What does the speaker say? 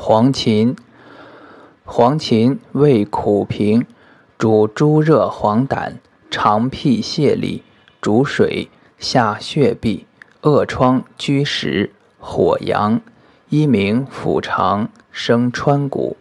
黄芩，黄芩味苦平，主诸热黄疸、肠辟泻痢、主水、下血闭、恶疮居石、火阳，一名腹肠，生川谷。